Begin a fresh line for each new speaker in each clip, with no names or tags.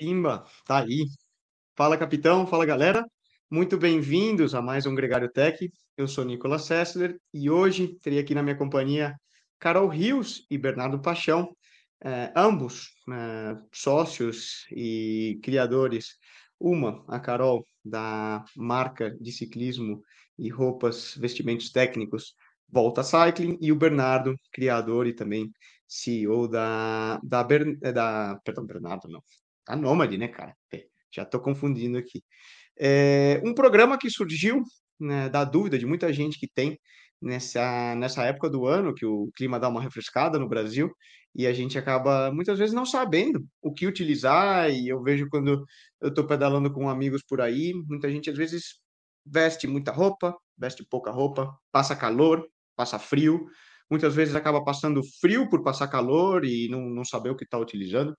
Pimba, tá aí. Fala, capitão, fala, galera. Muito bem-vindos a mais um Gregário Tech. Eu sou Nicolas Sessler e hoje teria aqui na minha companhia Carol Rios e Bernardo Paixão, eh, ambos eh, sócios e criadores. Uma, a Carol, da marca de ciclismo e roupas, vestimentos técnicos Volta Cycling, e o Bernardo, criador e também CEO da, da, Ber, da perdão, Bernardo não, a Nômade, né, cara? É, já estou confundindo aqui. É, um programa que surgiu né, da dúvida de muita gente que tem nessa, nessa época do ano, que o clima dá uma refrescada no Brasil, e a gente acaba muitas vezes não sabendo o que utilizar, e eu vejo quando eu estou pedalando com amigos por aí, muita gente às vezes veste muita roupa, veste pouca roupa, passa calor, passa frio, muitas vezes acaba passando frio por passar calor e não, não saber o que está utilizando.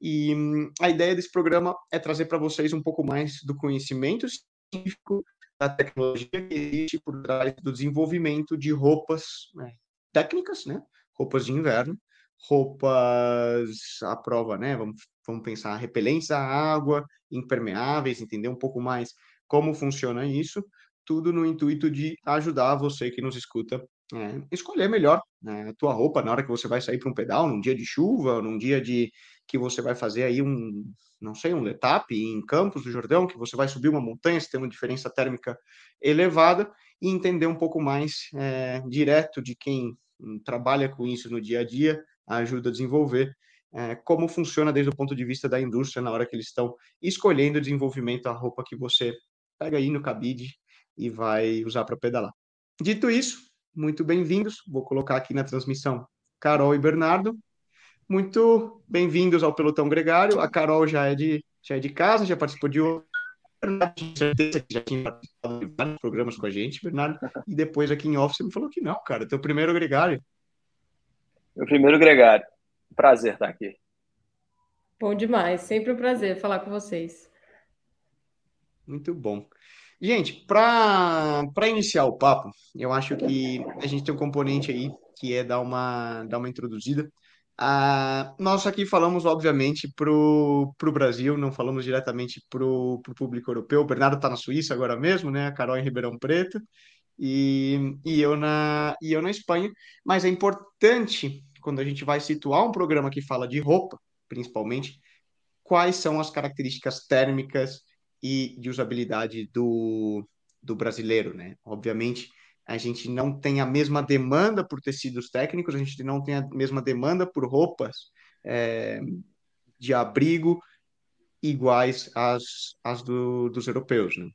E a ideia desse programa é trazer para vocês um pouco mais do conhecimento científico da tecnologia que existe por trás do desenvolvimento de roupas né, técnicas, né? Roupas de inverno, roupas à prova, né? Vamos, vamos pensar repelentes à água, impermeáveis, entender um pouco mais como funciona isso, tudo no intuito de ajudar você que nos escuta é, escolher melhor né, a tua roupa na hora que você vai sair para um pedal, num dia de chuva, num dia de que você vai fazer aí um, não sei, um letap em Campos do Jordão, que você vai subir uma montanha, se tem uma diferença térmica elevada, e entender um pouco mais é, direto de quem trabalha com isso no dia a dia, ajuda a desenvolver é, como funciona desde o ponto de vista da indústria na hora que eles estão escolhendo o desenvolvimento da roupa que você pega aí no cabide e vai usar para pedalar. Dito isso, muito bem-vindos. Vou colocar aqui na transmissão Carol e Bernardo. Muito bem-vindos ao Pelotão Gregário. A Carol já é de, já é de casa, já participou de outro. Tenho certeza que já tinha participado de vários programas com a gente, Bernardo. E depois aqui em off você me falou que não, cara. Teu primeiro gregário.
Meu primeiro gregário. Prazer estar aqui.
Bom demais. Sempre um prazer falar com vocês.
Muito bom. Gente, para iniciar o papo, eu acho que a gente tem um componente aí que é dar uma, dar uma introduzida. Ah, nós aqui falamos, obviamente, para o Brasil, não falamos diretamente para o público europeu. O Bernardo está na Suíça agora mesmo, né? A Carol em Ribeirão Preto e, e, eu na, e eu na Espanha. Mas é importante, quando a gente vai situar um programa que fala de roupa, principalmente, quais são as características térmicas e de usabilidade do, do brasileiro, né? Obviamente, a gente não tem a mesma demanda por tecidos técnicos, a gente não tem a mesma demanda por roupas é, de abrigo iguais às, às do, dos europeus, né?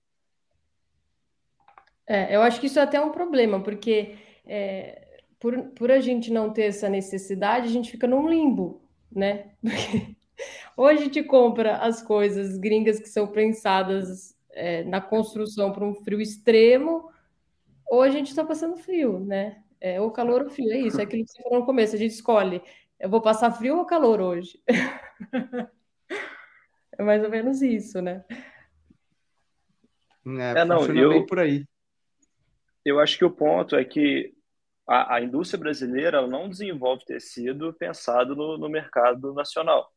É, eu acho que isso é até um problema, porque é, por, por a gente não ter essa necessidade, a gente fica num limbo, né? Porque ou a gente compra as coisas gringas que são pensadas é, na construção para um frio extremo, ou a gente está passando frio, né? É, ou calor ou frio, é isso, é aquilo que você falou no começo, a gente escolhe, eu vou passar frio ou calor hoje? é mais ou menos isso, né?
É, é não, eu, por aí. Eu acho que o ponto é que a, a indústria brasileira não desenvolve tecido pensado no, no mercado nacional.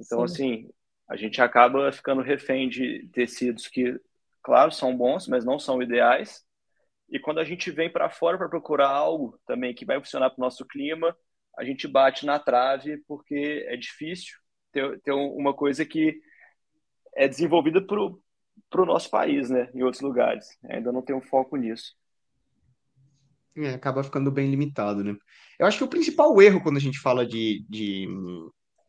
Então, Sim. assim, a gente acaba ficando refém de tecidos que, claro, são bons, mas não são ideais. E quando a gente vem para fora para procurar algo também que vai funcionar para o nosso clima, a gente bate na trave porque é difícil ter, ter uma coisa que é desenvolvida para o nosso país, né? Em outros lugares. Ainda não tem um foco nisso.
É, acaba ficando bem limitado, né? Eu acho que o principal erro quando a gente fala de, de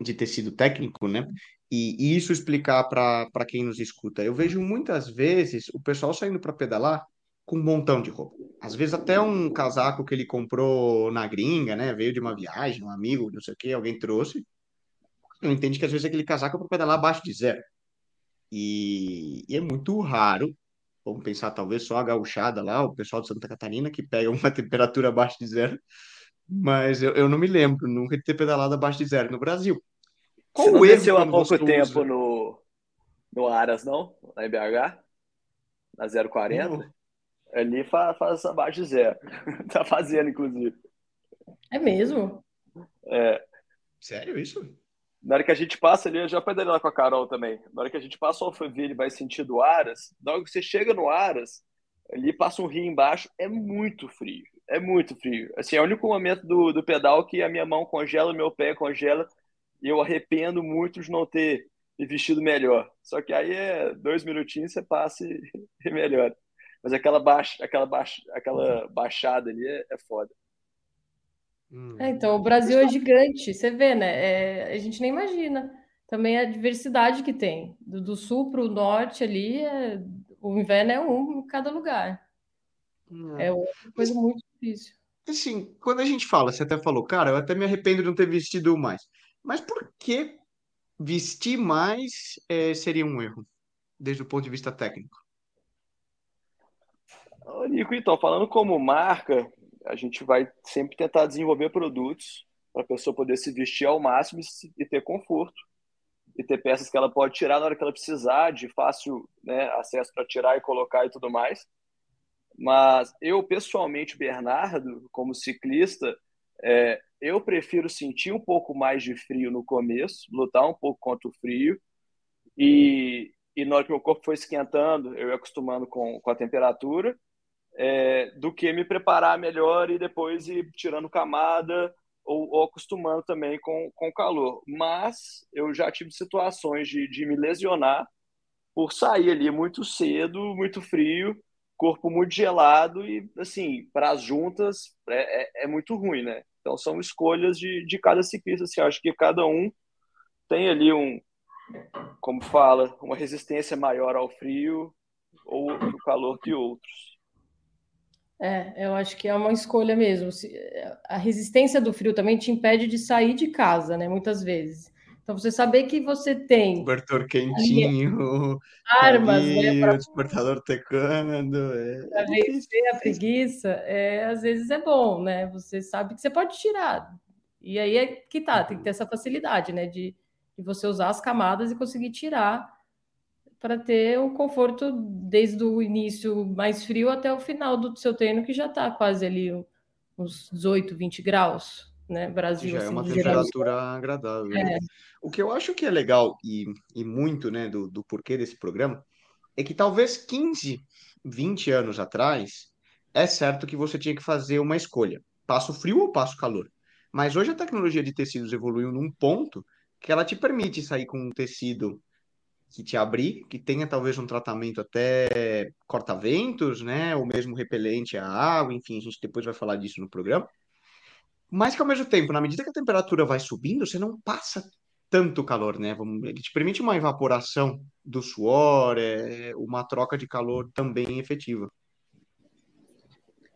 de tecido técnico, né? E, e isso explicar para quem nos escuta. Eu vejo muitas vezes o pessoal saindo para pedalar com um montão de roupa. Às vezes até um casaco que ele comprou na gringa, né? Veio de uma viagem, um amigo, não sei o que, alguém trouxe. Eu entendo que às vezes aquele casaco é para pedalar abaixo de zero. E, e, é muito raro, vamos pensar talvez só a gauchada lá, o pessoal de Santa Catarina, que pega uma temperatura abaixo de zero. Mas eu, eu não me lembro nunca de ter pedalado abaixo de zero no Brasil.
Qual Você não desceu há pouco tempo no, no Aras, não? Na IBH? Na 040? Não. Ali faz, faz abaixo de zero. tá fazendo, inclusive.
É mesmo?
É.
Sério isso?
na hora que a gente passa ali, eu já pedaria lá com a Carol também. Na hora que a gente passa o Alphaville e vai sentido Aras, na hora que você chega no Aras, ali passa um rio embaixo, é muito frio. É muito frio. Assim, é o único momento do, do pedal que a minha mão congela, o meu pé congela, e eu arrependo muito de não ter vestido melhor. Só que aí é dois minutinhos, você passa e, e melhora. Mas aquela, baixa, aquela, baixa, aquela baixada ali é, é foda.
Hum. É, então, o Brasil é gigante, você vê, né? É, a gente nem imagina. Também a diversidade que tem. Do, do sul para o norte ali, é, o inverno é um em cada lugar. Hum. É uma coisa muito difícil.
Assim, quando a gente fala, você até falou, cara, eu até me arrependo de não ter vestido mais. Mas por que vestir mais é, seria um erro, desde o ponto de vista técnico?
Nico, então, falando como marca, a gente vai sempre tentar desenvolver produtos para a pessoa poder se vestir ao máximo e ter conforto e ter peças que ela pode tirar na hora que ela precisar, de fácil né, acesso para tirar e colocar e tudo mais. Mas eu, pessoalmente, Bernardo, como ciclista, é, eu prefiro sentir um pouco mais de frio no começo, lutar um pouco contra o frio, e, e na hora que meu corpo foi esquentando, eu ia acostumando com, com a temperatura, é, do que me preparar melhor e depois ir tirando camada ou, ou, acostumando também com, com o calor. Mas eu já tive situações de, de me lesionar por sair ali muito cedo, muito frio, corpo muito gelado e, assim, para as juntas é, é, é, muito ruim, né? Então são escolhas de, de cada ciclista. Assim, acho que cada um tem ali um, como fala, uma resistência maior ao frio ou ao calor que outros.
É, eu acho que é uma escolha mesmo. A resistência do frio também te impede de sair de casa, né? Muitas vezes. Então, você saber que você tem.
Cobertor quentinho,
armas, ali,
né? O despertador tecando.
É. Para vencer a preguiça, é, às vezes é bom, né? Você sabe que você pode tirar. E aí é que tá, tem que ter essa facilidade, né? De, de você usar as camadas e conseguir tirar para ter um conforto desde o início mais frio até o final do seu treino, que já está quase ali uns 18, 20 graus, né? Brasil.
Já é assim, é uma temperatura agradável. É. O que eu acho que é legal e, e muito, né, do, do porquê desse programa, é que talvez 15, 20 anos atrás, é certo que você tinha que fazer uma escolha: passo frio ou passo calor. Mas hoje a tecnologia de tecidos evoluiu num ponto que ela te permite sair com um tecido que te abrir, que tenha talvez um tratamento até corta-ventos, né? Ou mesmo repelente à água, enfim, a gente depois vai falar disso no programa. Mas que ao mesmo tempo, na medida que a temperatura vai subindo, você não passa tanto calor, né? Ele te permite uma evaporação do suor, é, uma troca de calor também efetiva.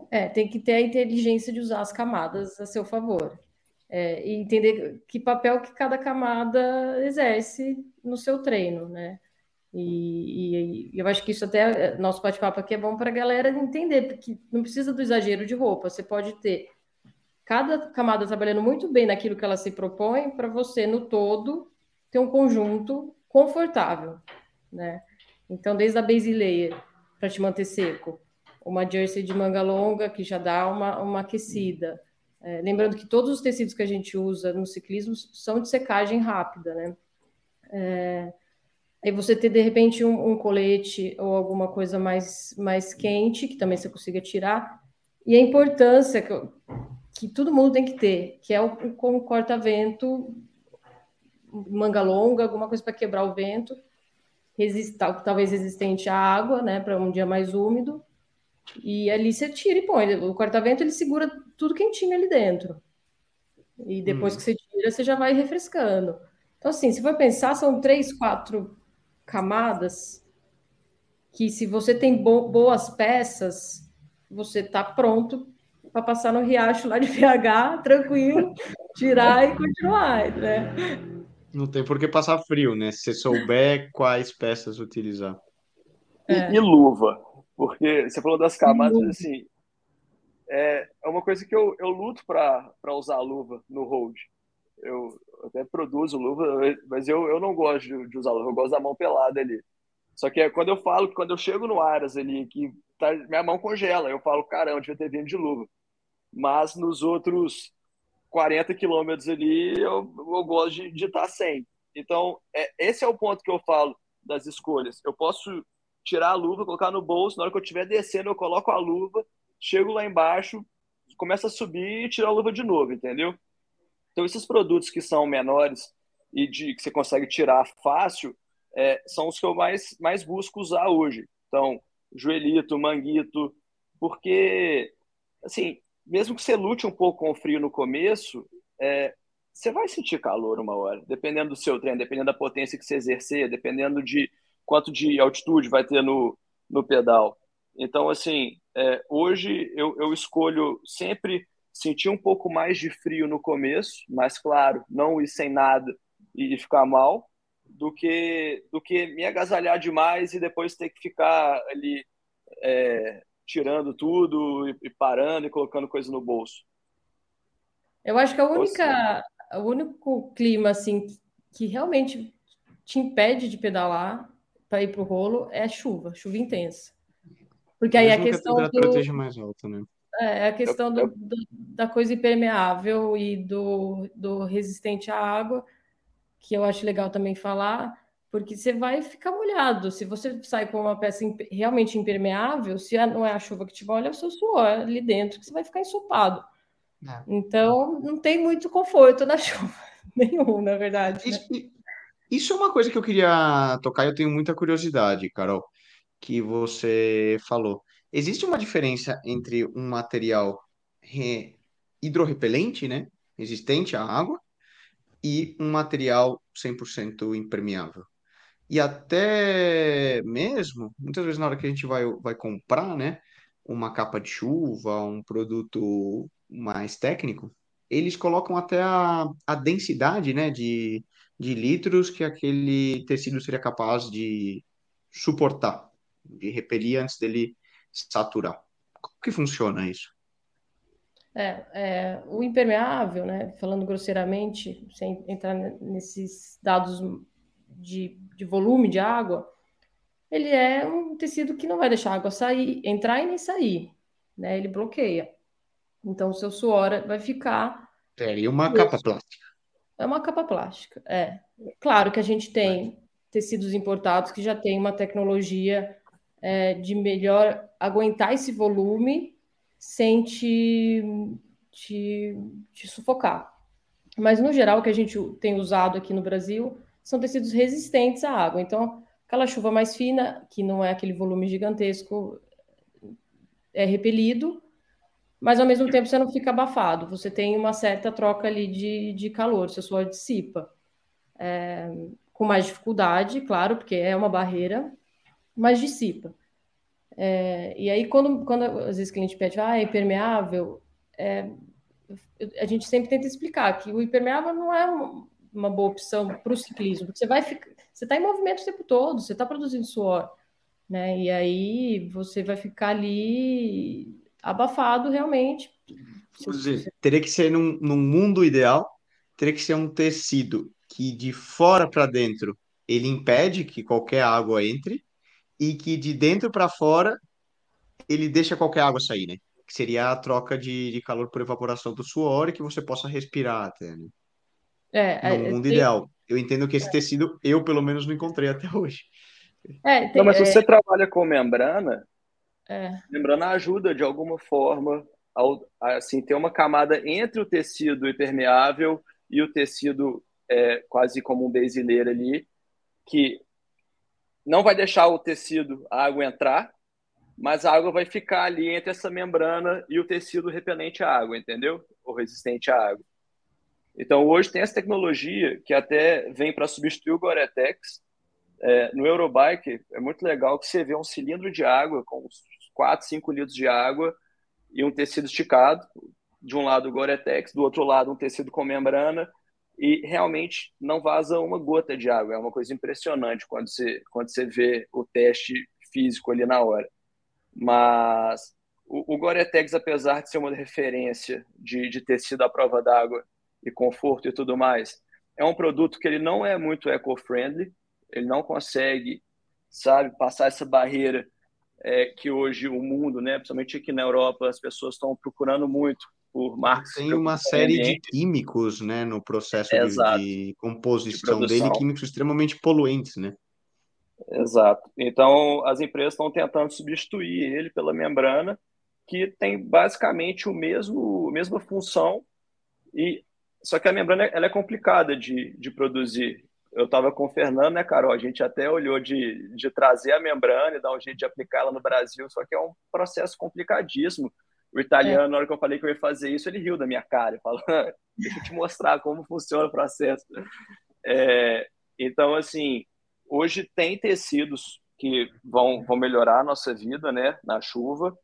É, tem que ter a inteligência de usar as camadas a seu favor é, e entender que papel que cada camada exerce no seu treino, né? E, e, eu acho que isso até nosso bate-papo aqui é bom para a galera entender, porque não precisa do exagero de roupa, você pode ter cada camada trabalhando muito bem naquilo que ela se propõe para você no todo ter um conjunto confortável, né? Então, desde a base layer para te manter seco, uma jersey de manga longa que já dá uma, uma aquecida, é, lembrando que todos os tecidos que a gente usa no ciclismo são de secagem rápida, né? É, aí você ter de repente um, um, colete ou alguma coisa mais, mais quente, que também você consiga tirar, e a importância que, que todo mundo tem que ter, que é o, o corta-vento, manga longa, alguma coisa para quebrar o vento, resist, talvez resistente à água, né, para um dia mais úmido, e ali você tira e põe. O corta-vento ele segura tudo quentinho ali dentro. E depois hum. que você tira, você já vai refrescando. Então, assim, se for pensar, são três, quatro camadas que, se você tem bo boas peças, você está pronto para passar no riacho lá de BH, tranquilo, tirar e continuar, né?
Não tem por que passar frio, né? Se você souber quais peças utilizar.
É. E, e luva. Porque você falou das camadas, assim, é, é uma coisa que eu, eu luto para usar luva no hold. Eu até produzo luva, mas eu, eu não gosto de, de usar luva, eu gosto da mão pelada ali. Só que é quando eu falo que quando eu chego no Aras ali, que tá, minha mão congela, eu falo, caramba, devia ter vindo de luva. Mas nos outros 40 quilômetros ali, eu, eu gosto de, estar sem. Então, é, esse é o ponto que eu falo das escolhas. Eu posso tirar a luva, colocar no bolso, na hora que eu estiver descendo, eu coloco a luva, chego lá embaixo, começa a subir e tiro a luva de novo, entendeu? Então, esses produtos que são menores e de, que você consegue tirar fácil, é, são os que eu mais, mais busco usar hoje. Então, joelhito, manguito, porque, assim, mesmo que você lute um pouco com o frio no começo, é, você vai sentir calor uma hora, dependendo do seu treino, dependendo da potência que você exercer, dependendo de quanto de altitude vai ter no, no pedal. Então, assim, é, hoje eu, eu escolho sempre sentir um pouco mais de frio no começo, mas claro, não ir sem nada e ficar mal, do que do que me agasalhar demais e depois ter que ficar ali é, tirando tudo e, e, parando e colocando coisa no bolso.
Eu acho que a única, o único clima assim que realmente te impede de pedalar para ir para o rolo é a chuva, chuva intensa. Porque aí a questão
que a do... mais alta, né?
É, a questão do, do, da coisa impermeável e do, do resistente à água, que eu acho legal também falar, porque você vai ficar molhado. Se você sai com uma peça realmente impermeável, se não é a chuva que te molha, é o seu suor ali dentro, que você vai ficar ensopado. É. Então, não tem muito conforto na chuva, nenhum, na verdade.
Né? Isso, isso é uma coisa que eu queria tocar, eu tenho muita curiosidade, Carol, que você falou. Existe uma diferença entre um material re... hidrorrepelente, né, resistente à água, e um material 100% impermeável. E até mesmo, muitas vezes na hora que a gente vai, vai comprar, né, uma capa de chuva, um produto mais técnico, eles colocam até a, a densidade, né, de, de litros que aquele tecido seria capaz de suportar, de repelir antes dele saturar. Como que funciona isso?
É, é, o impermeável, né, falando grosseiramente, sem entrar nesses dados de, de volume de água, ele é um tecido que não vai deixar a água sair, entrar e nem sair, né? Ele bloqueia. Então, o seu suor vai ficar.
É, uma capa plástica.
É uma capa plástica, é. Claro que a gente tem tecidos importados que já tem uma tecnologia é, de melhor aguentar esse volume sem te, te, te sufocar. Mas, no geral, o que a gente tem usado aqui no Brasil são tecidos resistentes à água. Então, aquela chuva mais fina, que não é aquele volume gigantesco, é repelido, mas ao mesmo tempo você não fica abafado, você tem uma certa troca ali de, de calor, seu suor dissipa. É, com mais dificuldade, claro, porque é uma barreira, mas dissipa. É, e aí, quando, quando às vezes o cliente pede, ah, é impermeável, é, a gente sempre tenta explicar que o impermeável não é uma, boa opção para o ciclismo, porque você vai ficar, você está em movimento o tempo todo, você está produzindo suor, né? E aí você vai ficar ali abafado realmente.
Dizer, teria que ser num, num mundo ideal, teria que ser um tecido que de fora para dentro ele impede que qualquer água entre e que de dentro para fora ele deixa qualquer água sair, né? Que seria a troca de, de calor por evaporação do suor e que você possa respirar até, né?
É,
no é, mundo tem... ideal. Eu entendo que esse é. tecido eu, pelo menos, não encontrei até hoje.
É, tem, não, mas se você trabalha com membrana, membrana ajuda de alguma forma a, assim, ter uma camada entre o tecido impermeável e o tecido é, quase como um base layer ali, que não vai deixar o tecido, a água entrar, mas a água vai ficar ali entre essa membrana e o tecido repelente à água, entendeu? Ou resistente à água. Então, hoje tem essa tecnologia que até vem para substituir o Gore-Tex. É, no Eurobike, é muito legal que você vê um cilindro de água com 4, 5 litros de água e um tecido esticado. De um lado o Gore-Tex, do outro lado um tecido com membrana e realmente não vaza uma gota de água. É uma coisa impressionante quando você, quando você vê o teste físico ali na hora. Mas o, o Gore-Tex, apesar de ser uma referência de, de ter sido prova d'água e conforto e tudo mais, é um produto que ele não é muito eco-friendly, ele não consegue, sabe, passar essa barreira é, que hoje o mundo, né, principalmente aqui na Europa, as pessoas estão procurando muito por marcas.
Tem uma série de químicos, né, no processo de, de, composição de dele, químicos extremamente poluentes, né?
Exato. Então, as empresas estão tentando substituir ele pela membrana, que tem basicamente o mesmo a mesma função e só que a membrana ela é complicada de, de produzir. Eu estava com o Fernando, né, Carol? A gente até olhou de, de trazer a membrana e dar um jeito de aplicar ela no Brasil, só que é um processo complicadíssimo. O italiano, é. na hora que eu falei que eu ia fazer isso, ele riu da minha cara, falou: deixa eu te mostrar como funciona o processo. É, então, assim, hoje tem tecidos que vão, vão melhorar a nossa vida né, na chuva,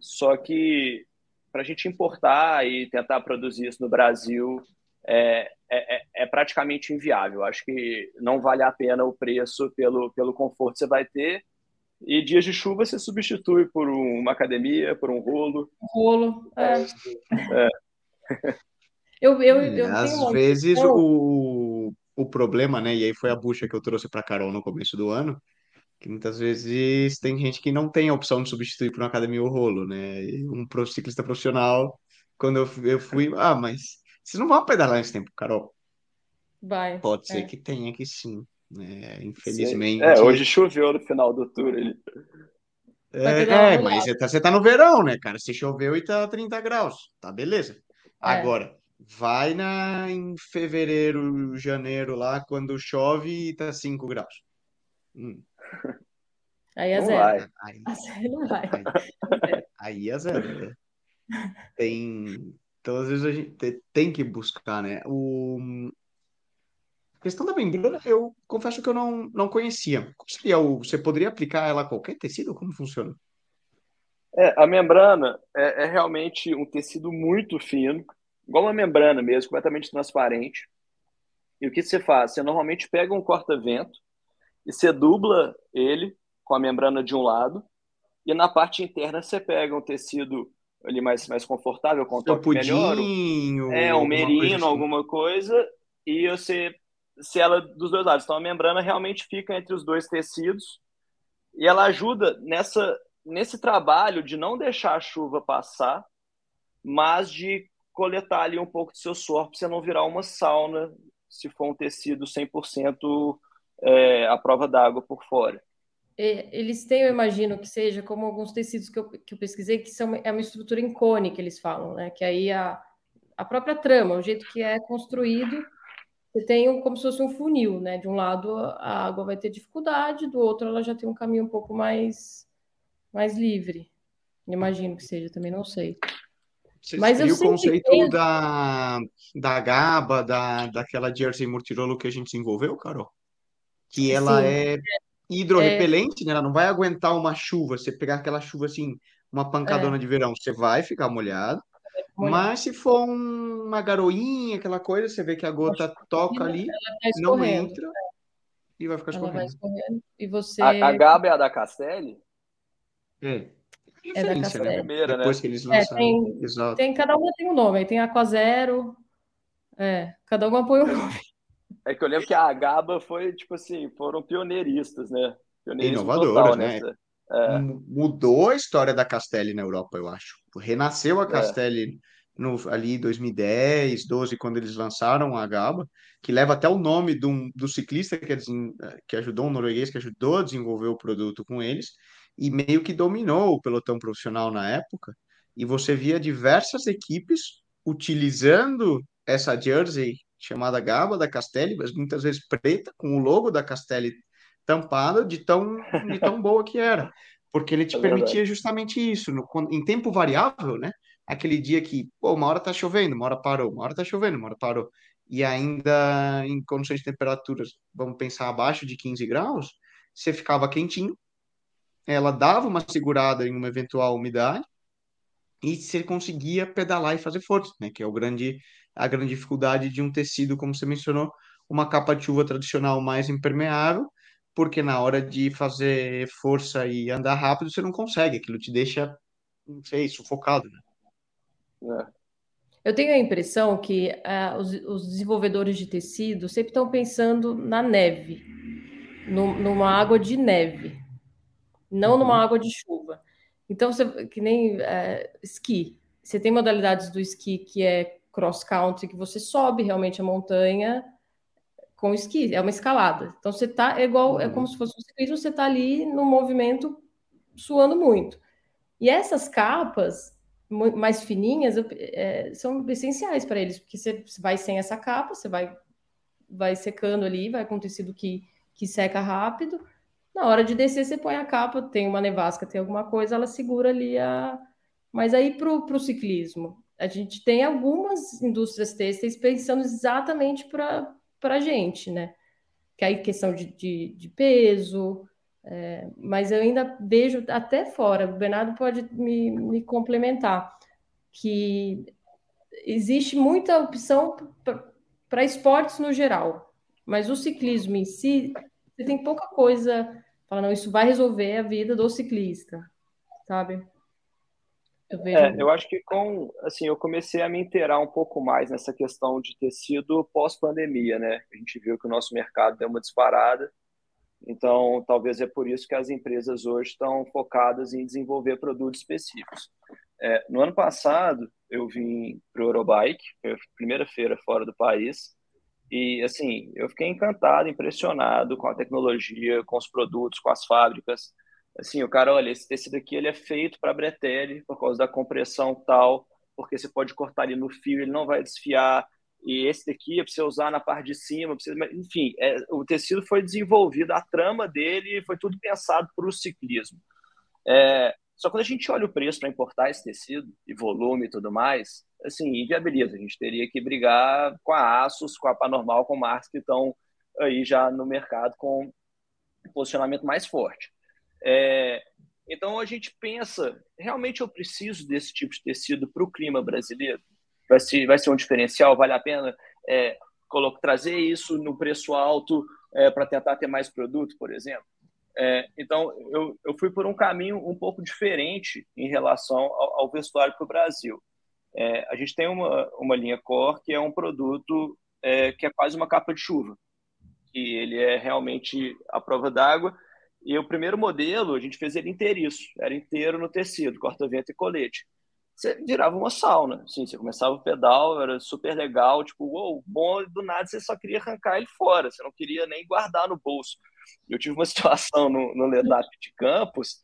só que para a gente importar e tentar produzir isso no Brasil é, é, é, é praticamente inviável. Acho que não vale a pena o preço pelo, pelo conforto que você vai ter e dias de chuva você substitui por uma academia, por um rolo.
Rolo, é. é. Eu, eu,
é, eu Às vezes o, o problema, né? E aí foi a bucha que eu trouxe para Carol no começo do ano, que muitas vezes tem gente que não tem a opção de substituir por uma academia ou rolo, né? Um ciclista profissional, quando eu, eu fui, ah, mas vocês não vão pedalar nesse tempo, Carol.
Vai.
Pode
é.
ser que tenha que sim. Né? Infelizmente.
É, hoje choveu no final do tour. Ele...
É, é mas você tá, você tá no verão, né, cara? Se choveu e tá 30 graus, tá beleza. É. Agora, vai na, em fevereiro, janeiro lá, quando chove e tá 5 graus. Hum.
Aí é não zero. Aí, aí, não vai.
Aí, aí é zero. Né? Tem. Então, às vezes, a gente tem que buscar, né? O, questão da membrana, eu confesso que eu não, não conhecia. Como seria o, você poderia aplicar ela a qualquer tecido? Como funciona?
É, a membrana é, é, realmente um tecido muito fino, igual uma membrana mesmo, completamente transparente. E o que você faz? Você normalmente pega um corta-vento e você dubla ele com a membrana de um lado, e na parte interna você pega um tecido ali mais, mais confortável, com um toque melhor. É, um merino, assim. alguma coisa, e você se ela dos dois lados. Então a membrana realmente fica entre os dois tecidos e ela ajuda nessa nesse trabalho de não deixar a chuva passar, mas de coletar ali um pouco do seu suor para você não virar uma sauna se for um tecido 100% é, à prova d'água por fora.
Eles têm, eu imagino que seja como alguns tecidos que eu, que eu pesquisei, que são, é uma estrutura em cone que eles falam, né? Que aí a, a própria trama, o jeito que é construído, você tem um, como se fosse um funil, né? De um lado a água vai ter dificuldade, do outro ela já tem um caminho um pouco mais, mais livre. Imagino que seja, também não sei.
Você Mas eu o conceito penso... da, da GABA, da, daquela Jersey Murtirolo que a gente desenvolveu, Carol? Que ela Sim. é hidrorrepelente, é... né? Ela não vai aguentar uma chuva. Você pegar aquela chuva assim, uma pancadona é. de verão, você vai ficar molhado. Mas se for uma garoinha, aquela coisa, você vê que a gota toca ali, não entra e vai ficar escorrendo. escorrendo.
E você...
A, a Gaba é a da Castelli?
É.
É da Castelli. Né?
Primeira,
Depois
né?
que eles lançaram. É,
tem, Exato. tem, cada uma tem um nome. Tem Aquazero. É, cada uma põe um nome.
É que eu lembro que a Gaba foi, tipo assim, foram pioneiristas, né?
Inovadoras, né? Nessa. É. Mudou a história da Castelli na Europa, eu acho. Renasceu a é. Castelli no, ali 2010, 12, quando eles lançaram a Gaba, que leva até o nome do, do ciclista que, que ajudou, um norueguês que ajudou a desenvolver o produto com eles, e meio que dominou o pelotão profissional na época. E você via diversas equipes utilizando essa jersey chamada Gaba da Castelli, mas muitas vezes preta, com o logo da Castelli tampado de tão, de tão boa que era. Porque ele te é permitia justamente isso, no, em tempo variável, né? Aquele dia que, pô, uma hora tá chovendo, uma hora parou, uma hora tá chovendo, uma hora parou. E ainda em condições de temperaturas, vamos pensar abaixo de 15 graus, você ficava quentinho, ela dava uma segurada em uma eventual umidade, e você conseguia pedalar e fazer força, né? Que é o grande, a grande dificuldade de um tecido, como você mencionou, uma capa de chuva tradicional mais impermeável, porque na hora de fazer força e andar rápido você não consegue, aquilo te deixa, não sei, sufocado, né?
É. Eu tenho a impressão que uh, os, os, desenvolvedores de tecido sempre estão pensando na neve, no, numa água de neve, não uhum. numa água de chuva. Então, você, que nem uh, esqui. você tem modalidades do esqui que é cross country, que você sobe realmente a montanha com esqui, é uma escalada. Então você tá é igual, é como se fosse um ciclismo, você tá ali no movimento suando muito. E essas capas mais fininhas é, são essenciais para eles, porque você vai sem essa capa, você vai vai secando ali, vai com tecido que, que seca rápido. Na hora de descer, você põe a capa, tem uma nevasca, tem alguma coisa, ela segura ali a. Mas aí para o ciclismo, a gente tem algumas indústrias têxteis pensando exatamente para a gente, né? Que aí questão de, de, de peso, é, mas eu ainda vejo até fora, o Bernardo pode me, me complementar, que existe muita opção para esportes no geral, mas o ciclismo em si, você tem pouca coisa, fala, não, isso vai resolver a vida do ciclista, sabe?
Eu, vejo... é, eu acho que com, assim, eu comecei a me inteirar um pouco mais nessa questão de tecido pós-pandemia, né? A gente viu que o nosso mercado deu uma disparada, então, talvez é por isso que as empresas hoje estão focadas em desenvolver produtos específicos. É, no ano passado, eu vim para o Eurobike, foi a primeira feira fora do país, e assim, eu fiquei encantado, impressionado com a tecnologia, com os produtos, com as fábricas. Assim, o cara, olha, esse tecido aqui ele é feito para bretelle por causa da compressão tal, porque você pode cortar ali no fio, ele não vai desfiar, e esse daqui é para você usar na parte de cima, enfim, é, o tecido foi desenvolvido, a trama dele foi tudo pensado para o ciclismo. É, só quando a gente olha o preço para importar esse tecido, e volume e tudo mais, assim, inviabiliza. A gente teria que brigar com a Asus, com a Panormal, com marcas que estão aí já no mercado com um posicionamento mais forte. É, então a gente pensa, realmente eu preciso desse tipo de tecido para o clima brasileiro? vai ser, vai ser um diferencial? Vale a pena é, colocar, trazer isso no preço alto é, para tentar ter mais produto, por exemplo? É, então, eu, eu fui por um caminho um pouco diferente em relação ao, ao vestuário para o Brasil. É, a gente tem uma, uma linha Core que é um produto é, que é quase uma capa de chuva, que ele é realmente a prova d'água. E o primeiro modelo, a gente fez ele inteiriço, era inteiro no tecido, corta-vento e colete você virava uma sauna. Assim, você começava o pedal, era super legal, tipo, uou, bom, do nada você só queria arrancar ele fora, você não queria nem guardar no bolso. Eu tive uma situação no, no Ledap de Campos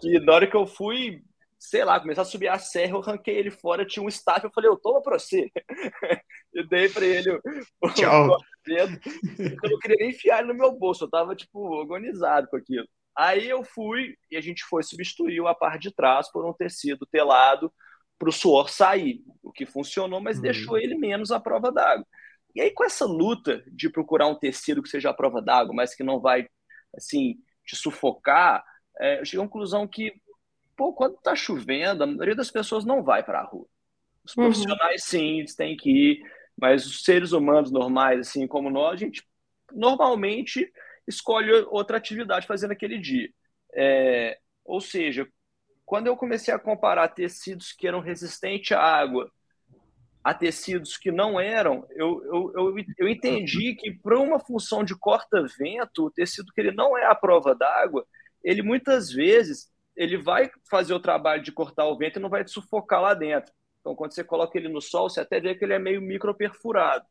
que na hora que eu fui, sei lá, começar a subir a serra, eu arranquei ele fora, tinha um staff, eu falei, eu toma pra você. eu dei pra ele o
Tchau.
dedo, eu não queria nem enfiar ele no meu bolso, eu tava, tipo, agonizado com aquilo. Aí eu fui e a gente foi substituir a parte de trás por um tecido telado para o suor sair, o que funcionou, mas uhum. deixou ele menos à prova d'água. E aí, com essa luta de procurar um tecido que seja à prova d'água, mas que não vai, assim, te sufocar, é, eu cheguei à conclusão que, pô, quando está chovendo, a maioria das pessoas não vai para a rua. Os uhum. profissionais, sim, eles têm que ir, mas os seres humanos normais, assim como nós, a gente normalmente escolhe outra atividade fazendo aquele dia. É, ou seja, quando eu comecei a comparar tecidos que eram resistentes à água a tecidos que não eram, eu, eu, eu, eu entendi que para uma função de corta-vento, o tecido que ele não é à prova d'água, ele muitas vezes ele vai fazer o trabalho de cortar o vento e não vai te sufocar lá dentro. Então, quando você coloca ele no sol, você até vê que ele é meio microperfurado.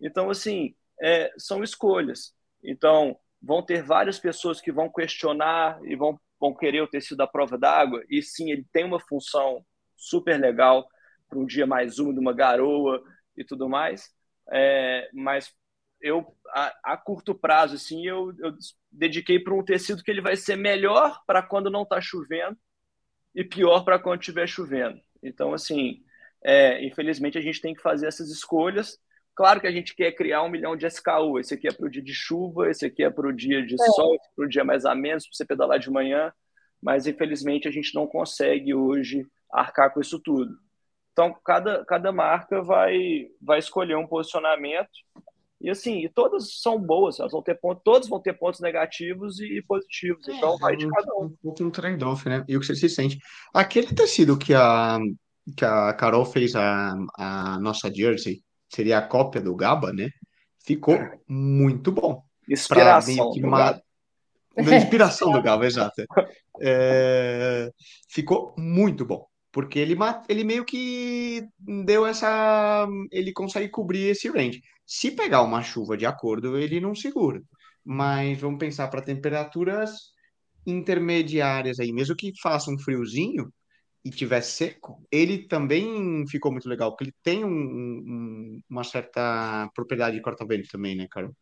Então, assim, é, são escolhas. Então, vão ter várias pessoas que vão questionar e vão vão querer o tecido à prova d'água, e sim, ele tem uma função super legal para um dia mais úmido, uma garoa e tudo mais, é, mas eu, a, a, curto prazo, assim, eu, eu dediquei para um tecido que ele vai ser melhor para quando não está chovendo e pior para quando estiver chovendo. Então, assim, é, infelizmente a gente tem que fazer essas escolhas. Claro que a gente quer criar um milhão de SKU. Esse aqui é para o dia de chuva, esse aqui é para o dia de é. sol, para o dia mais a menos, para você pedalar de manhã. Mas, infelizmente, a gente não consegue hoje arcar com isso tudo. Então, cada, cada marca vai, vai escolher um posicionamento e assim, e todas são boas, elas vão ter pontos, todos vão ter pontos negativos e positivos. É, então vai de cada um. Um
pouco um trade-off, né? E o que você se sente. Aquele tecido que a, que a Carol fez a, a nossa jersey, seria a cópia do Gaba, né? Ficou muito bom.
Inspiração do Gaba.
Da inspiração do Gaba, exato. É, ficou muito bom. porque ele, ele meio que deu essa. Ele consegue cobrir esse range. Se pegar uma chuva de acordo, ele não segura. Mas vamos pensar para temperaturas intermediárias aí, mesmo que faça um friozinho e tiver seco, ele também ficou muito legal, porque ele tem um, um, uma certa propriedade de corta-vento também, né, Carol?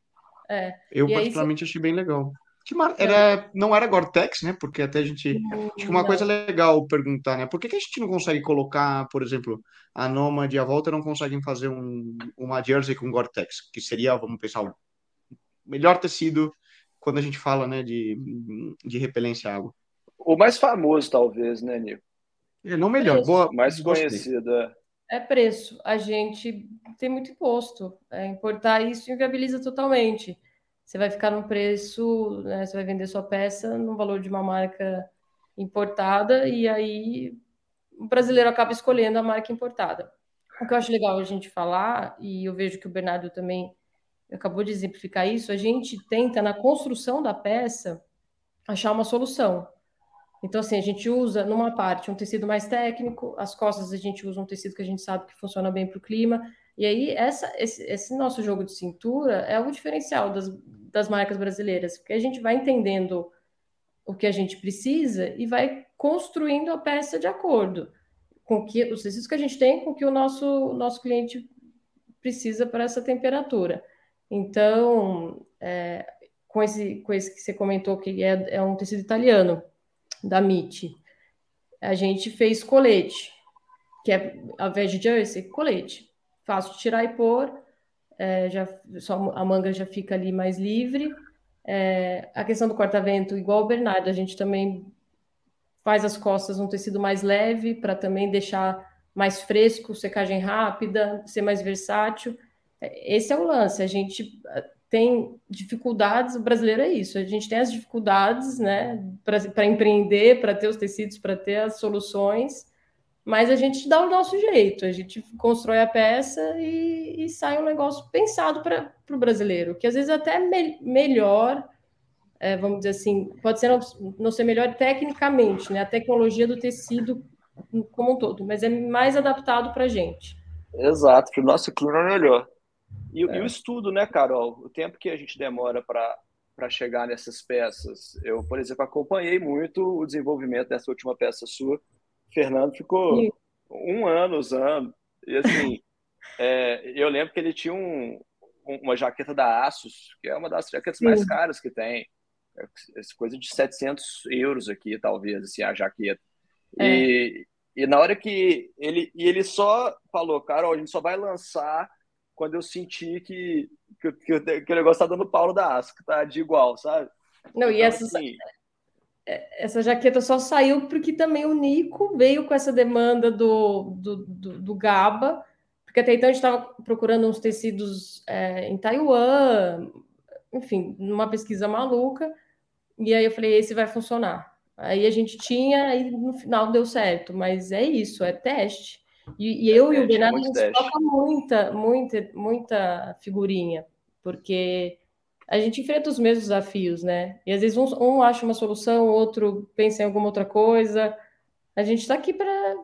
É.
Eu particularmente achei bem legal. Que mar... era, não era Gore-Tex, né? Porque até a gente. Acho que uma não. coisa legal perguntar, né? Por que, que a gente não consegue colocar, por exemplo, a Nomad e a Volta não conseguem fazer um, uma jersey com Gore-Tex, que seria, vamos pensar, o melhor tecido quando a gente fala, né, de, de repelência à água.
O mais famoso, talvez, né, Nico?
É, não melhor, boa.
Mais conhecida.
É preço. A gente tem muito imposto. É, importar isso inviabiliza totalmente você vai ficar num preço, né, você vai vender sua peça no valor de uma marca importada e aí o brasileiro acaba escolhendo a marca importada. O que eu acho legal a gente falar, e eu vejo que o Bernardo também acabou de exemplificar isso, a gente tenta na construção da peça achar uma solução. Então, assim, a gente usa numa parte um tecido mais técnico, as costas a gente usa um tecido que a gente sabe que funciona bem para o clima, e aí, essa, esse, esse, nosso jogo de cintura é o diferencial das, das marcas brasileiras, porque a gente vai entendendo o que a gente precisa e vai construindo a peça de acordo com que os tecidos que a gente tem, com que o nosso, nosso cliente precisa para essa temperatura. Então, é, com, esse, com esse que você comentou, que é, é um tecido italiano, da MIT, a gente fez colete, que é, ao invés de jersey, colete fácil de tirar e pôr, é, já, só a manga já fica ali mais livre. É, a questão do corta-vento, igual o Bernardo, a gente também faz as costas um tecido mais leve para também deixar mais fresco, secagem rápida, ser mais versátil. É, esse é o lance. A gente é, tem dificuldades, o brasileiro é isso, a gente tem as dificuldades, né, para empreender, para ter os tecidos, para ter as soluções, mas a gente dá o nosso jeito, a gente constrói a peça e, e sai um negócio pensado para o brasileiro, que às vezes até é me melhor, é, vamos dizer assim, pode ser não, não ser melhor tecnicamente, né? A tecnologia do tecido como um todo, mas é mais adaptado para a gente.
Exato, para o nosso clima é melhor. E, é. e, o estudo, né, Carol? O tempo que a gente demora para chegar nessas peças. Eu, por exemplo, acompanhei muito o desenvolvimento dessa última peça sua Fernando ficou Sim. um ano usando. E assim, é, eu lembro que ele tinha um, uma jaqueta da Asus, que é uma das jaquetas Sim. mais caras que tem. É coisa de 700 euros aqui, talvez, assim, a jaqueta. É. E, e na hora que ele, e ele só falou, cara, a gente só vai lançar quando eu sentir que, que, que, que o negócio tá dando pau da Asus, que tá de igual, sabe?
Não, então, e essa, assim, essa jaqueta só saiu porque também o Nico veio com essa demanda do, do, do, do GABA, porque até então a gente estava procurando uns tecidos é, em Taiwan, enfim, numa pesquisa maluca, e aí eu falei, esse vai funcionar. Aí a gente tinha, e no final deu certo, mas é isso, é teste. E, e é eu teste, e o Bernardo, a gente toca muita, muita, muita figurinha, porque a gente enfrenta os mesmos desafios, né? E às vezes um, um acha uma solução, o outro pensa em alguma outra coisa. A gente está aqui para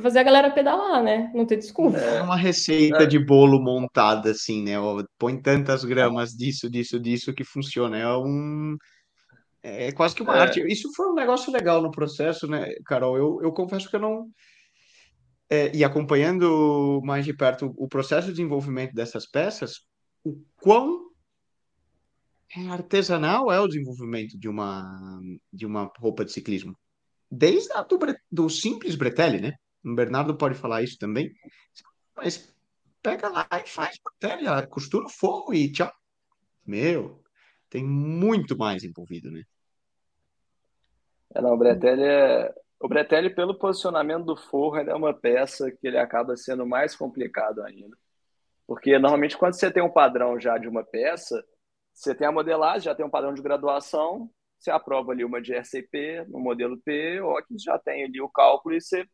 fazer a galera pedalar, né? Não ter desculpa.
É uma receita é. de bolo montada, assim, né? Põe tantas gramas disso, disso, disso que funciona. É um. É quase que uma é. arte. Isso foi um negócio legal no processo, né, Carol? Eu, eu confesso que eu não. É, e acompanhando mais de perto o processo de desenvolvimento dessas peças, o quão é artesanal é o desenvolvimento de uma, de uma roupa de ciclismo. Desde a do, do simples bretelle, né? O Bernardo pode falar isso também. Mas pega lá e faz bretelle, costura o forro e tchau. Meu, tem muito mais envolvido, né?
É, não, o bretelle é... O bretelle, pelo posicionamento do forro, é uma peça que ele acaba sendo mais complicado ainda. Porque, normalmente, quando você tem um padrão já de uma peça, você tem a modelagem, já tem um padrão de graduação, você aprova ali uma de RCP no modelo P, ou que já tem ali o cálculo e você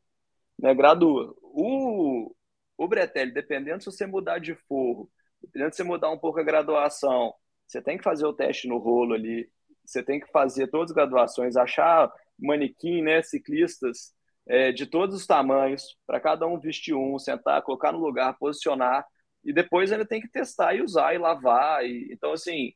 né, gradua. O, o Bretelli, dependendo se você mudar de forro, dependendo se você mudar um pouco a graduação, você tem que fazer o teste no rolo ali, você tem que fazer todas as graduações, achar manequim, né, ciclistas é, de todos os tamanhos, para cada um vestir um, sentar, colocar no lugar, posicionar, e depois ainda tem que testar e usar e lavar. E, então, assim,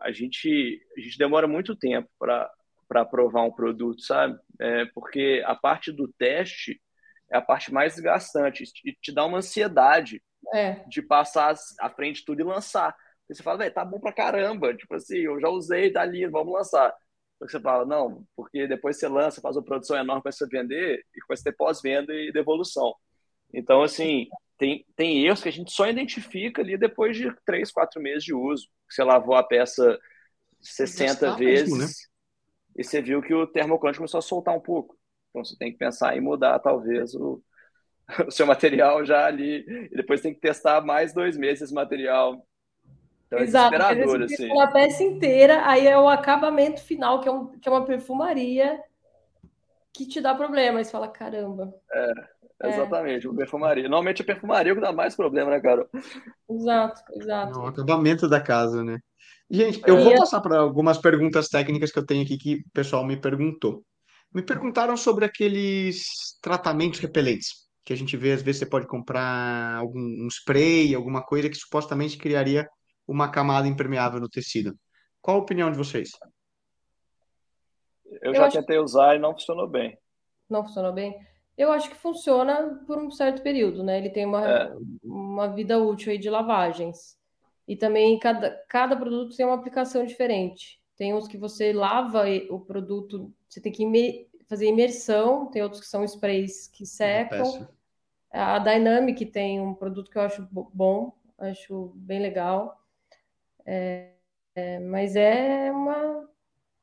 a gente, a gente demora muito tempo para provar um produto, sabe? É, porque a parte do teste é a parte mais desgastante e te dá uma ansiedade é. de passar à frente tudo e lançar. Porque você fala, velho, tá bom pra caramba, tipo assim, eu já usei, tá lindo, vamos lançar. Porque você fala, não, porque depois você lança, faz uma produção enorme para você vender e começa a ter pós-venda e devolução. Então, assim, tem, tem erros que a gente só identifica ali depois de três, quatro meses de uso. Você lavou a peça 60 vezes mesmo, né? e você viu que o termoclante começou a soltar um pouco. Então, você tem que pensar em mudar, talvez, o, o seu material já ali. E depois tem que testar mais dois meses esse material
então, é Exato, desesperador, assim. Uma peça inteira, aí é o acabamento final, que é, um, que é uma perfumaria que te dá problema. Aí você fala, caramba.
É, é. uma perfumaria. Normalmente a perfumaria é que dá mais problema, né, Carol?
Exato, exato.
Não, o acabamento da casa, né? Gente, eu vou passar para algumas perguntas técnicas que eu tenho aqui que o pessoal me perguntou. Me perguntaram sobre aqueles tratamentos repelentes, que a gente vê, às vezes você pode comprar algum um spray, alguma coisa que supostamente criaria uma camada impermeável no tecido. Qual a opinião de vocês?
Eu, eu já acho... tentei usar e não funcionou bem.
Não funcionou bem? Eu acho que funciona por um certo período, né? Ele tem uma, é. uma vida útil aí de lavagens. E também cada, cada produto tem uma aplicação diferente. Tem uns que você lava o produto, você tem que imer, fazer imersão, tem outros que são sprays que secam. A Dynamic tem um produto que eu acho bom, acho bem legal. É, é, mas é uma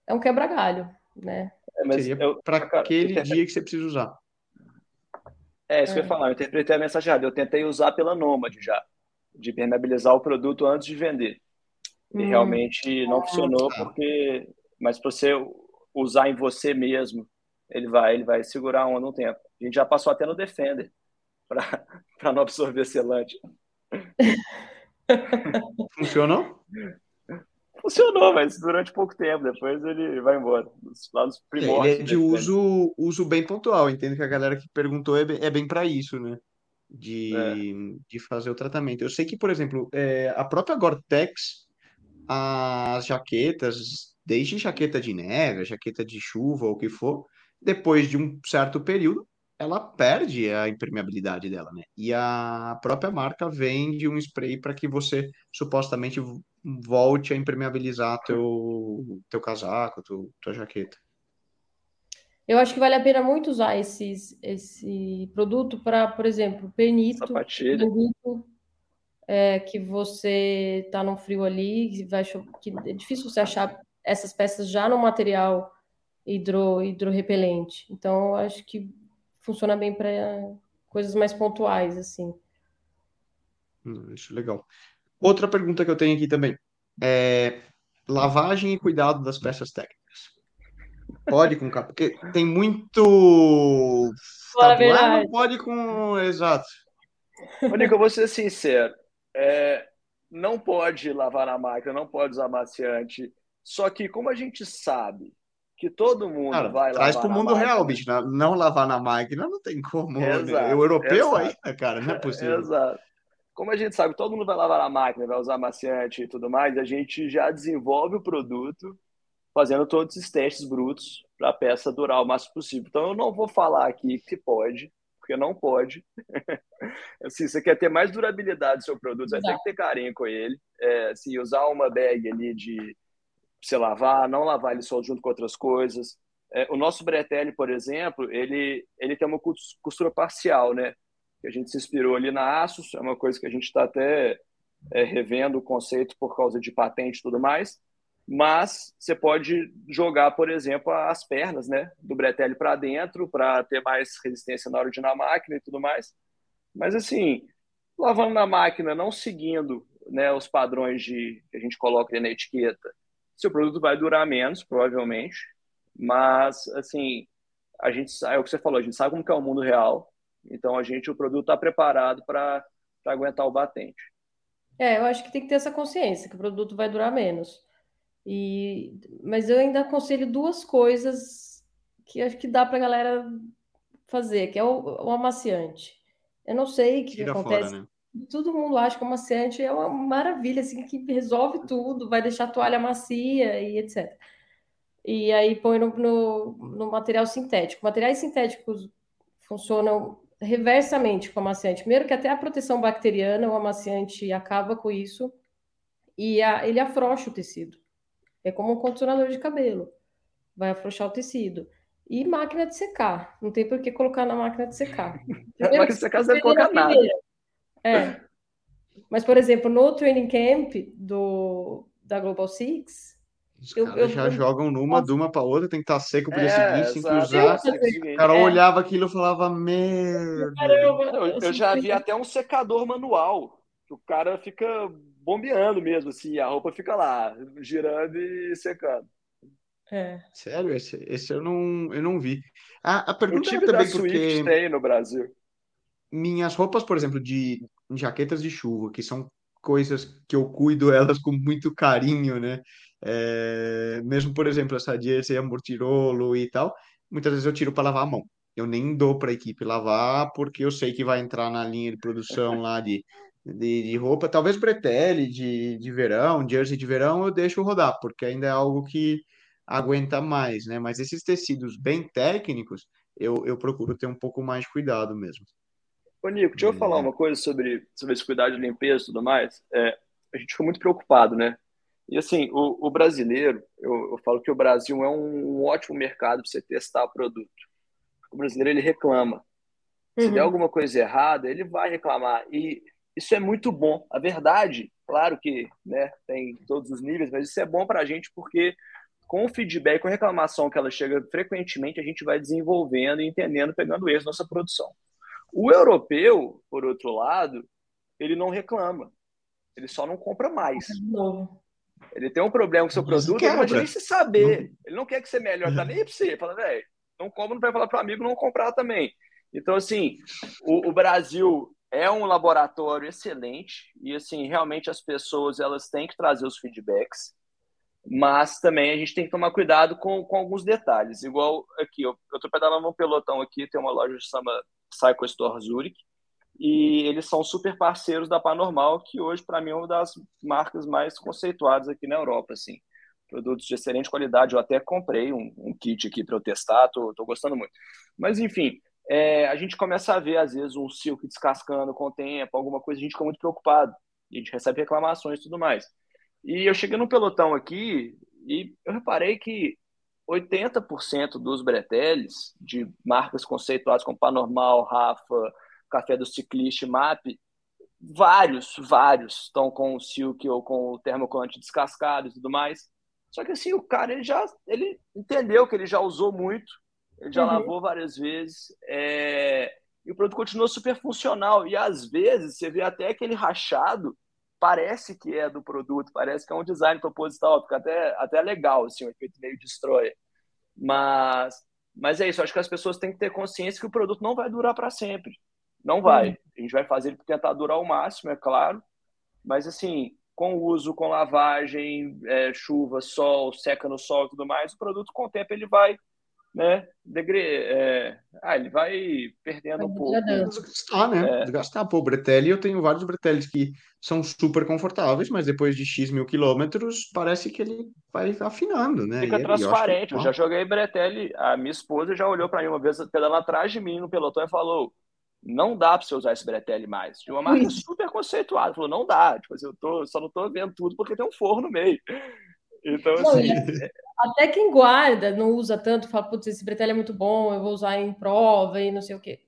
é um quebra-galho, né?
É, Seria para aquele dia que você precisa usar.
É, isso é. que eu ia é. falar. Eu interpretei a mensagem errada. Eu tentei usar pela Nômade já, de permeabilizar o produto antes de vender. E hum. realmente não funcionou, tá. porque. Mas para você usar em você mesmo, ele vai, ele vai segurar um, um tempo. A gente já passou até no Defender para não absorver selante.
Funcionou?
Funcionou, mas durante pouco tempo. Depois ele vai embora. Lá nos
primórdios. Ele é de uso, uso bem pontual. Entendo que a galera que perguntou é bem, é bem para isso, né? De, é. de fazer o tratamento. Eu sei que, por exemplo, é, a própria Gore-Tex, as jaquetas, desde jaqueta de neve, jaqueta de chuva, ou o que for, depois de um certo período, ela perde a impermeabilidade dela, né? E a própria marca vende um spray para que você supostamente volte a impermeabilizar teu teu casaco, teu, tua jaqueta.
Eu acho que vale a pena muito usar esses, esse produto para, por exemplo, pernito é, que você está no frio ali, que, vai, que é difícil você achar essas peças já no material hidro, hidrorrepelente. Então, eu acho que funciona bem para coisas mais pontuais, assim.
Hum, isso é legal. Outra pergunta que eu tenho aqui também é lavagem e cuidado das peças técnicas. Pode com capa, porque tem muito tabuado, não pode com exato.
Mônica, eu vou ser sincero, é, não pode lavar na máquina, não pode usar maciante. Só que como a gente sabe que todo mundo Cara, vai
traz para o mundo real, bicho. Não lavar na máquina não tem como. Né? Exato, né? O europeu exato. ainda, cara, não é possível.
Exato. Como a gente sabe, todo mundo vai lavar na máquina, vai usar maciante e tudo mais, a gente já desenvolve o produto fazendo todos esses testes brutos para a peça durar o máximo possível. Então, eu não vou falar aqui que pode, porque não pode. assim, você quer ter mais durabilidade do seu produto, você ter que ter carinho com ele. É, assim, usar uma bag ali de você lavar, não lavar ele só junto com outras coisas. É, o nosso bretelle, por exemplo, ele, ele tem uma costura parcial, né? Que a gente se inspirou ali na Asus, é uma coisa que a gente está até é, revendo o conceito por causa de patente e tudo mais. Mas você pode jogar, por exemplo, as pernas né, do bretelle para dentro para ter mais resistência na hora de ir na máquina e tudo mais. Mas assim, lavando na máquina, não seguindo né, os padrões de, que a gente coloca na etiqueta, seu produto vai durar menos, provavelmente, mas, assim, a gente é o que você falou, a gente sabe como que é o mundo real, então a gente, o produto está preparado para aguentar o batente.
É, eu acho que tem que ter essa consciência, que o produto vai durar menos. E, mas eu ainda aconselho duas coisas que acho que dá para a galera fazer, que é o, o amaciante. Eu não sei o que, que acontece. Fora, né? Todo mundo acha que o amaciante é uma maravilha, assim, que resolve tudo, vai deixar a toalha macia e etc. E aí põe no, no, no material sintético. Materiais sintéticos funcionam reversamente com o amaciante. Primeiro que até a proteção bacteriana, o amaciante acaba com isso e a, ele afrouxa o tecido. É como um condicionador de cabelo. Vai afrouxar o tecido. E máquina de secar. Não tem por que colocar na máquina de secar.
na máquina de secar você vai colocar nada.
É. Mas, por exemplo, no training camp do, da Global Six,
os eu, eu, já eu... jogam numa, de uma para outra, tem que estar tá seco pro é, dia seguinte, tem que usar. O cara é. olhava aquilo e falava, merda.
Caramba, eu, eu já vi até um secador manual, que o cara fica bombeando mesmo, assim, a roupa fica lá, girando e secando.
É.
Sério, esse, esse eu, não, eu não vi. A, a pergunta
o time é também da porque tem no Brasil.
Minhas roupas, por exemplo, de jaquetas de chuva, que são coisas que eu cuido elas com muito carinho, né? É, mesmo, por exemplo, essa jersey amortirolo e tal, muitas vezes eu tiro para lavar a mão. Eu nem dou para a equipe lavar, porque eu sei que vai entrar na linha de produção lá de, de, de roupa. Talvez bretelle de, de verão, jersey de verão, eu deixo rodar, porque ainda é algo que aguenta mais, né? Mas esses tecidos bem técnicos, eu, eu procuro ter um pouco mais de cuidado mesmo.
Ô, Nico, deixa eu falar uma coisa sobre, sobre esse cuidado de limpeza e tudo mais. É, a gente ficou muito preocupado, né? E assim, o, o brasileiro, eu, eu, falo que o Brasil é um, um ótimo mercado para você testar o produto. O brasileiro, ele reclama. Se uhum. der alguma coisa errada, ele vai reclamar. E isso é muito bom. A verdade, claro que né, tem todos os níveis, mas isso é bom para a gente porque com o feedback, com a reclamação que ela chega frequentemente, a gente vai desenvolvendo e entendendo, pegando erros na nossa produção. O europeu, por outro lado, ele não reclama. Ele só não compra mais. Não. Ele tem um problema com o seu produto, ele não pode nem se saber. Ele não quer que você melhore, tá nem pra você. Ele fala, velho, não compra, não vai falar para o amigo não comprar também. Então, assim, o, o, Brasil é um laboratório excelente e, assim, realmente as pessoas elas têm que trazer os feedbacks, mas também a gente tem que tomar cuidado com, com alguns detalhes. Igual aqui, eu, eu tô pedalando um pelotão aqui, tem uma loja que chama Cycle Store Zurich, e eles são super parceiros da Panormal, que hoje, para mim, é uma das marcas mais conceituadas aqui na Europa, assim. Produtos de excelente qualidade, eu até comprei um, um kit aqui para eu testar, tô, tô gostando muito. Mas, enfim, é, a gente começa a ver, às vezes, um silk descascando com o tempo, alguma coisa, a gente fica muito preocupado, a gente recebe reclamações e tudo mais. E eu cheguei no pelotão aqui, e eu reparei que 80% dos breteles de marcas conceituadas como Panormal, Rafa, Café do Ciclista, MAP, vários, vários estão com o Silk ou com o termocolante descascado e tudo mais. Só que assim, o cara ele já ele entendeu que ele já usou muito, ele já uhum. lavou várias vezes, é... e o produto continua super funcional. E às vezes você vê até aquele rachado, parece que é do produto, parece que é um design proposital, fica até, até legal, assim, o efeito meio destrói. Mas, mas é isso, acho que as pessoas têm que ter consciência que o produto não vai durar para sempre. Não vai. Hum. A gente vai fazer ele tentar durar o máximo, é claro. Mas, assim, com uso, com lavagem, é, chuva, sol, seca no sol e tudo mais, o produto, com o tempo, ele vai né? Degre... É... Ah, ele vai perdendo um pouco.
Desgastar, né? É. Desgastar. Pô, o Bretelli, eu tenho vários Bretellis que são super confortáveis, mas depois de X mil quilômetros, parece que ele vai afinando, né?
Fica e, transparente. Eu, eu, já joguei Bretelli, a minha esposa já olhou para mim uma vez, pedalando atrás de mim no pelotão e falou: não dá para você usar esse Bretelli mais. De uma marca super conceituada. Falou, não dá. Tipo, assim, eu tô, só não tô vendo tudo porque tem um forno no meio. Então, assim.
Até quem guarda, não usa tanto, fala, putz, esse Bretelli é muito bom, eu vou usar em prova e não sei o quê.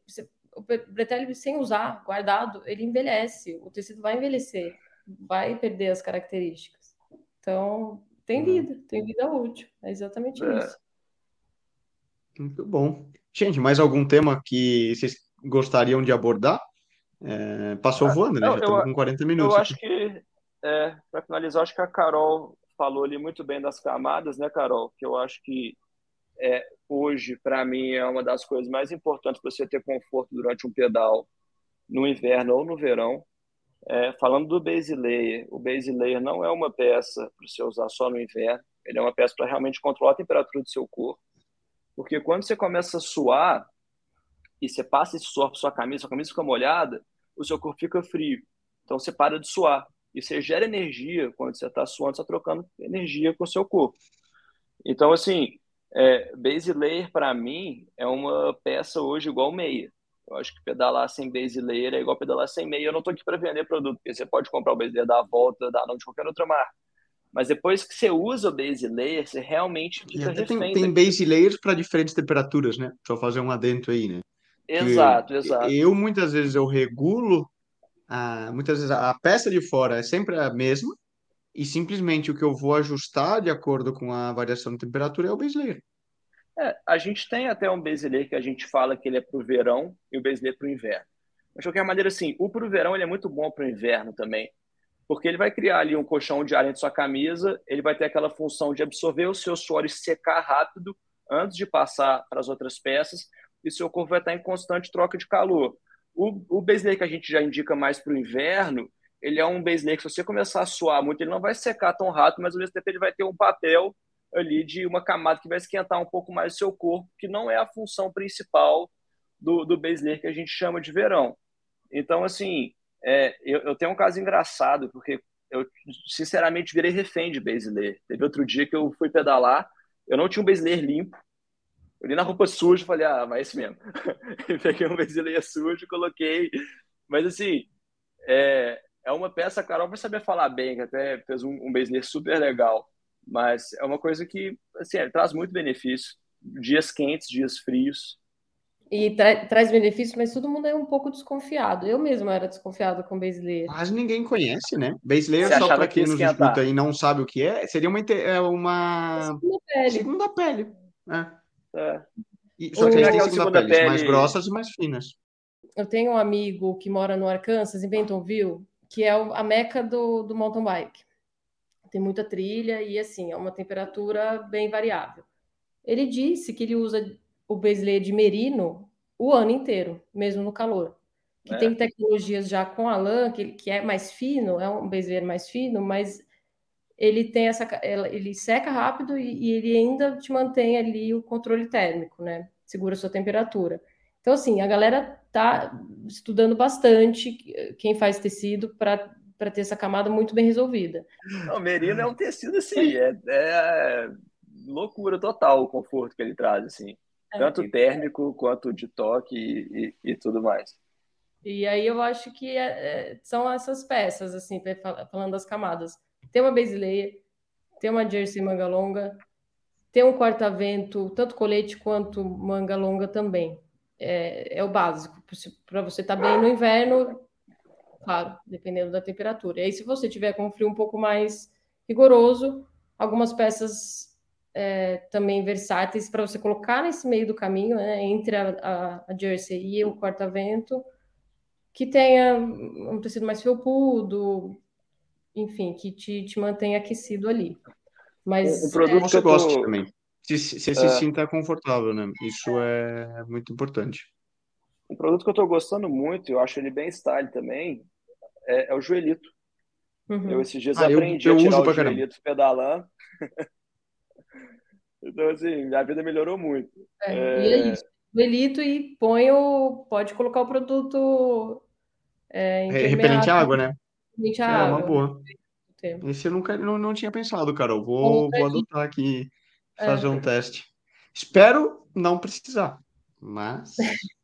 o Bretelli, sem usar, guardado, ele envelhece. O tecido vai envelhecer, vai perder as características. Então, tem uhum. vida, tem vida útil. É exatamente é. isso.
Muito bom. Gente, mais algum tema que vocês gostariam de abordar? É, passou ah, voando, né? Já estamos com 40 minutos.
Eu acho aqui. que, é, para finalizar, acho que a Carol falou ali muito bem das camadas, né, Carol? Que eu acho que é, hoje, para mim, é uma das coisas mais importantes para você ter conforto durante um pedal no inverno ou no verão. É, falando do base layer, o base layer não é uma peça para você usar só no inverno, ele é uma peça para realmente controlar a temperatura do seu corpo. Porque quando você começa a suar, e você passa esse suor para sua camisa, sua camisa fica molhada, o seu corpo fica frio. Então você para de suar. E você gera energia quando você está suando, você está trocando energia com o seu corpo. Então, assim, é, base layer para mim é uma peça hoje igual meia. Eu acho que pedalar sem base layer é igual pedalar sem meia. Eu não estou aqui para vender produto, porque você pode comprar o base layer da Volta, da não de qualquer outra marca. Mas depois que você usa o base layer, você realmente fica
refém. Tem, tem base layers para diferentes temperaturas, né? Só fazer um adentro aí, né?
Exato, exato.
Eu muitas vezes eu regulo, a, muitas vezes a peça de fora é sempre a mesma, e simplesmente o que eu vou ajustar de acordo com a variação de temperatura é o layer.
É, a gente tem até um layer que a gente fala que ele é para o verão e o layer para o inverno. Mas, de qualquer maneira, assim, o para o verão ele é muito bom para o inverno também, porque ele vai criar ali um colchão de ar entre sua camisa, ele vai ter aquela função de absorver o seu suor e secar rápido antes de passar para as outras peças, e seu corpo vai estar em constante troca de calor. O, o layer que a gente já indica mais para o inverno, ele é um layer que se você começar a suar muito, ele não vai secar tão rápido, mas ao mesmo tempo ele vai ter um papel ali de uma camada que vai esquentar um pouco mais o seu corpo, que não é a função principal do, do base layer que a gente chama de verão. Então, assim, é, eu, eu, tenho um caso engraçado, porque eu, sinceramente, virei refém de base layer. Teve outro dia que eu fui pedalar, eu não tinha um base layer limpo, eu li na roupa suja falei, ah, mas é isso mesmo. peguei um layer sujo, coloquei. Mas, assim, é, é uma peça, a Carol vai saber falar bem, que até fez um, um super legal. Mas é uma coisa que assim, é, traz muito benefício. Dias quentes, dias frios.
E tra traz benefício, mas todo mundo é um pouco desconfiado. Eu mesmo era desconfiado com layer.
Mas ninguém conhece, né? Layer, só para quem nos escuta e não sabe o que é, seria uma, é uma...
segunda pele.
Segunda pele. É. É. E, só que a gente tem segunda, segunda pele, pele, mais grossas e mais finas.
Eu tenho um amigo que mora no Arkansas, em Bentonville, que é a meca do, do mountain bike tem muita trilha e assim, é uma temperatura bem variável. Ele disse que ele usa o base de merino o ano inteiro, mesmo no calor. Que é. tem tecnologias já com a lã, que, que é mais fino, é um base mais fino, mas ele tem essa ele seca rápido e, e, ele ainda te mantém ali o controle térmico, né? Segura a sua temperatura. Então assim, a galera tá estudando bastante quem faz tecido para para ter essa camada muito bem resolvida.
O merino é um tecido assim, é, é loucura total o conforto que ele traz, assim. É. Tanto térmico quanto de toque e, e, e, tudo mais.
E aí eu acho que é, é são essas peças, assim, falando das camadas. Tem uma layer, tem uma jersey manga longa, tem um corta-vento, tanto colete quanto manga longa também. É, é o básico. Para você estar tá bem no inverno, claro, dependendo da temperatura. E aí, se você tiver com frio um pouco mais rigoroso, algumas peças é, também versáteis para você colocar nesse meio do caminho, né, entre a, a, a jersey e o corta-vento, que tenha um tecido mais felpudo, enfim, que te, te mantenha aquecido ali. Mas
o produto é, que eu gosto também. Se, se, se é... sinta confortável, né? Isso é muito importante.
Um produto que eu estou gostando muito, eu acho ele bem style também, é, é o joelhito. Uhum. Eu esses dias ah, aprendi eu, eu a tirar o joelhito pedalando. então, assim, a vida melhorou muito.
É, é... E é isso. Joelhito e põe o. Pode colocar o produto.
É, repelente à água, né? À
é, água.
uma boa. Esse eu nunca não, não tinha pensado, Carol. Vou, vou adotar aqui, fazer é. um teste. Espero não precisar, mas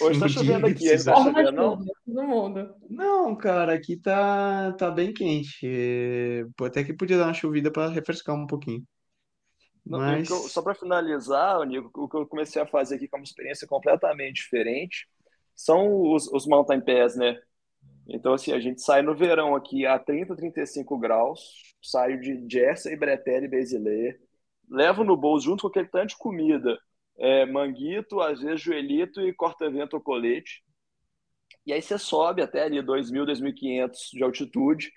Hoje tá chovendo aqui, tá chovendo, não?
Todo mundo.
Não, cara, aqui tá, tá bem quente. É, até que podia dar uma chovida para refrescar um pouquinho. Mas...
Eu, só para finalizar, Nico, o que eu comecei a fazer aqui, é uma experiência completamente diferente, são os, os mountain pass, né? Então, assim, a gente sai no verão aqui a 30, 35 graus, saio de Bretelle e Basileia, levo no bolso junto com aquele tanto de comida é, manguito, às vezes joelhito e corta-vento ou colete. E aí você sobe até ali 2.000, 2.500 de altitude.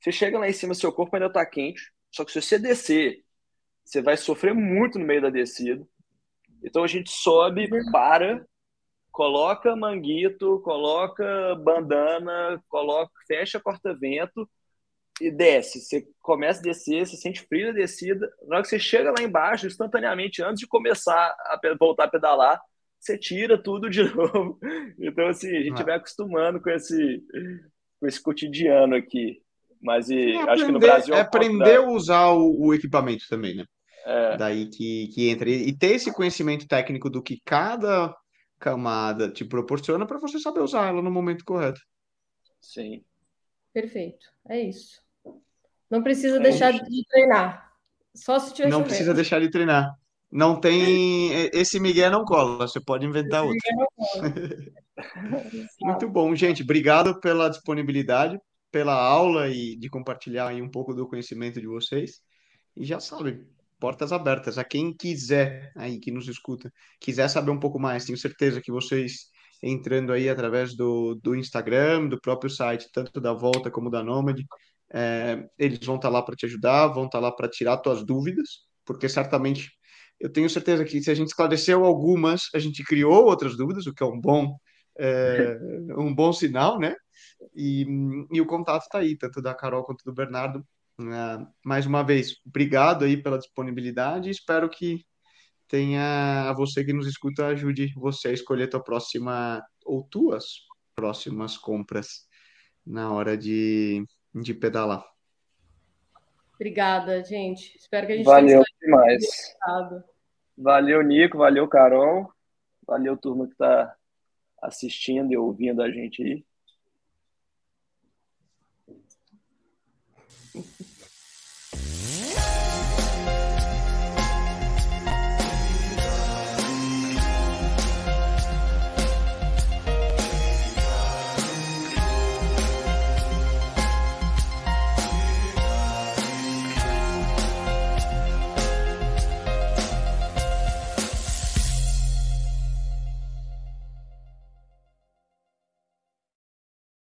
Você chega lá em cima, seu corpo ainda está quente. Só que se você descer, você vai sofrer muito no meio da descida. Então a gente sobe, para, coloca manguito, coloca bandana, coloca, fecha corta-vento e desce. Você começa a descer, você sente frio na descida. Na hora que você chega lá embaixo, instantaneamente, antes de começar a voltar a pedalar, você tira tudo de novo. Então, assim, a gente ah. vai acostumando com esse, com esse cotidiano aqui. Mas e, é acho aprender, que no Brasil.
É aprender a usar o, o, equipamento também, né? É. Daí que, que entra. E ter esse conhecimento técnico do que cada camada te proporciona para você saber usar ela no momento correto.
Sim.
Perfeito. É isso. Não precisa é deixar isso. de treinar. Só se tiver
Não chovendo. precisa deixar de treinar. Não tem. Esse Miguel não cola, você pode inventar outro. Muito bom, gente. Obrigado pela disponibilidade, pela aula e de compartilhar aí um pouco do conhecimento de vocês. E já sabe, portas abertas. A quem quiser aí que nos escuta, quiser saber um pouco mais, tenho certeza que vocês entrando aí através do, do Instagram, do próprio site, tanto da Volta como da Nomad, é, eles vão estar tá lá para te ajudar, vão estar tá lá para tirar tuas dúvidas, porque certamente eu tenho certeza que se a gente esclareceu algumas, a gente criou outras dúvidas, o que é um bom, é, um bom sinal, né? E, e o contato está aí, tanto da Carol quanto do Bernardo. Uh, mais uma vez, obrigado aí pela disponibilidade. Espero que tenha a você que nos escuta ajude você a escolher tua próxima ou tuas próximas compras na hora de, de pedalar.
Obrigada, gente. Espero que a gente
Valeu demais. Valeu, Nico. Valeu, Carol. Valeu, turma que está assistindo e ouvindo a gente aí.